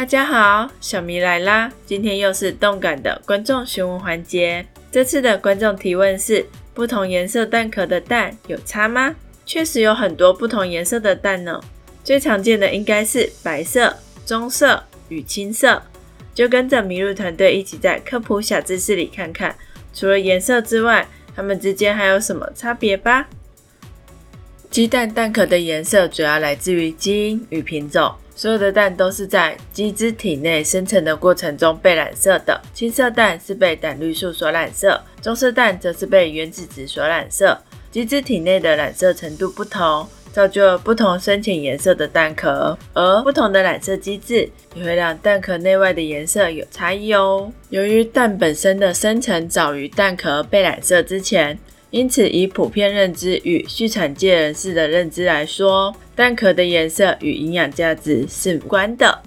大家好，小咪来啦！今天又是动感的观众询问环节。这次的观众提问是：不同颜色蛋壳的蛋有差吗？确实有很多不同颜色的蛋呢。最常见的应该是白色、棕色与青色。就跟着麋鹿团队一起在科普小知识里看看，除了颜色之外，它们之间还有什么差别吧？鸡蛋蛋壳的颜色主要来自于基因与品种。所有的蛋都是在鸡只体内生成的过程中被染色的。青色蛋是被胆绿素所染色，棕色蛋则是被原子质所染色。鸡只体内的染色程度不同，造就了不同深浅颜色的蛋壳，而不同的染色机制也会让蛋壳内外的颜色有差异哦。由于蛋本身的生成早于蛋壳被染色之前。因此，以普遍认知与畜产界人士的认知来说，蛋壳的颜色与营养价值是无关的。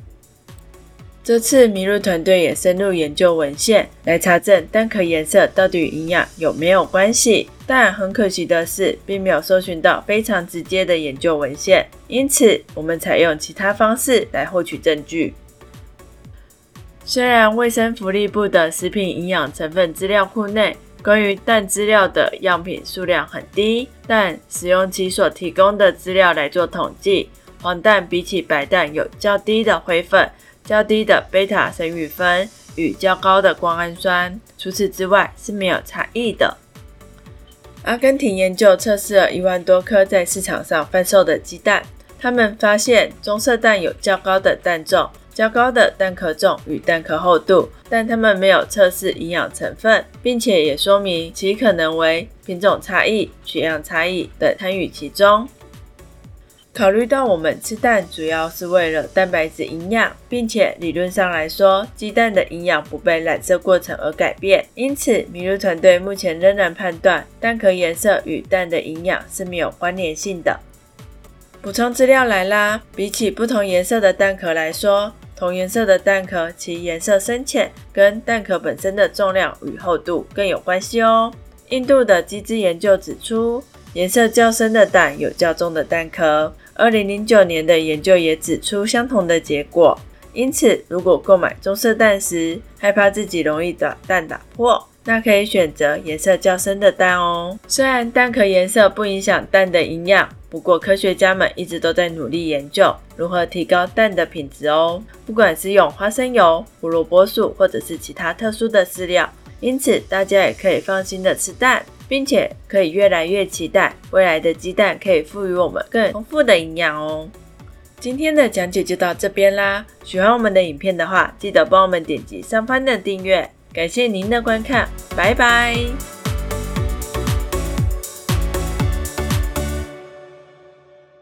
这次麋鹿团队也深入研究文献，来查证蛋壳颜色到底与营养有没有关系。但很可惜的是，并没有搜寻到非常直接的研究文献，因此我们采用其他方式来获取证据。虽然卫生福利部的食品营养成分资料库内，关于蛋资料的样品数量很低，但使用其所提供的资料来做统计，黄蛋比起白蛋有较低的灰分、较低的贝塔生育酚与较高的胱氨酸。除此之外是没有差异的。阿根廷研究测试了一万多颗在市场上贩售的鸡蛋，他们发现棕色蛋有较高的蛋重。较高的蛋壳重与蛋壳厚度，但它们没有测试营养成分，并且也说明其可能为品种差异、取样差异等参与其中。考虑到我们吃蛋主要是为了蛋白质营养，并且理论上来说，鸡蛋的营养不被染色过程而改变，因此麋鹿团队目前仍然判断蛋壳颜色与蛋的营养是没有关联性的。补充资料来啦，比起不同颜色的蛋壳来说，同颜色的蛋壳，其颜色深浅跟蛋壳本身的重量与厚度更有关系哦。印度的鸡只研究指出，颜色较深的蛋有较重的蛋壳。二零零九年的研究也指出相同的结果。因此，如果购买棕色蛋时害怕自己容易把蛋打破，那可以选择颜色较深的蛋哦。虽然蛋壳颜色不影响蛋的营养。不过，科学家们一直都在努力研究如何提高蛋的品质哦。不管是用花生油、胡萝卜素，或者是其他特殊的饲料，因此大家也可以放心的吃蛋，并且可以越来越期待未来的鸡蛋可以赋予我们更丰富的营养哦。今天的讲解就到这边啦。喜欢我们的影片的话，记得帮我们点击上方的订阅。感谢您的观看，拜拜。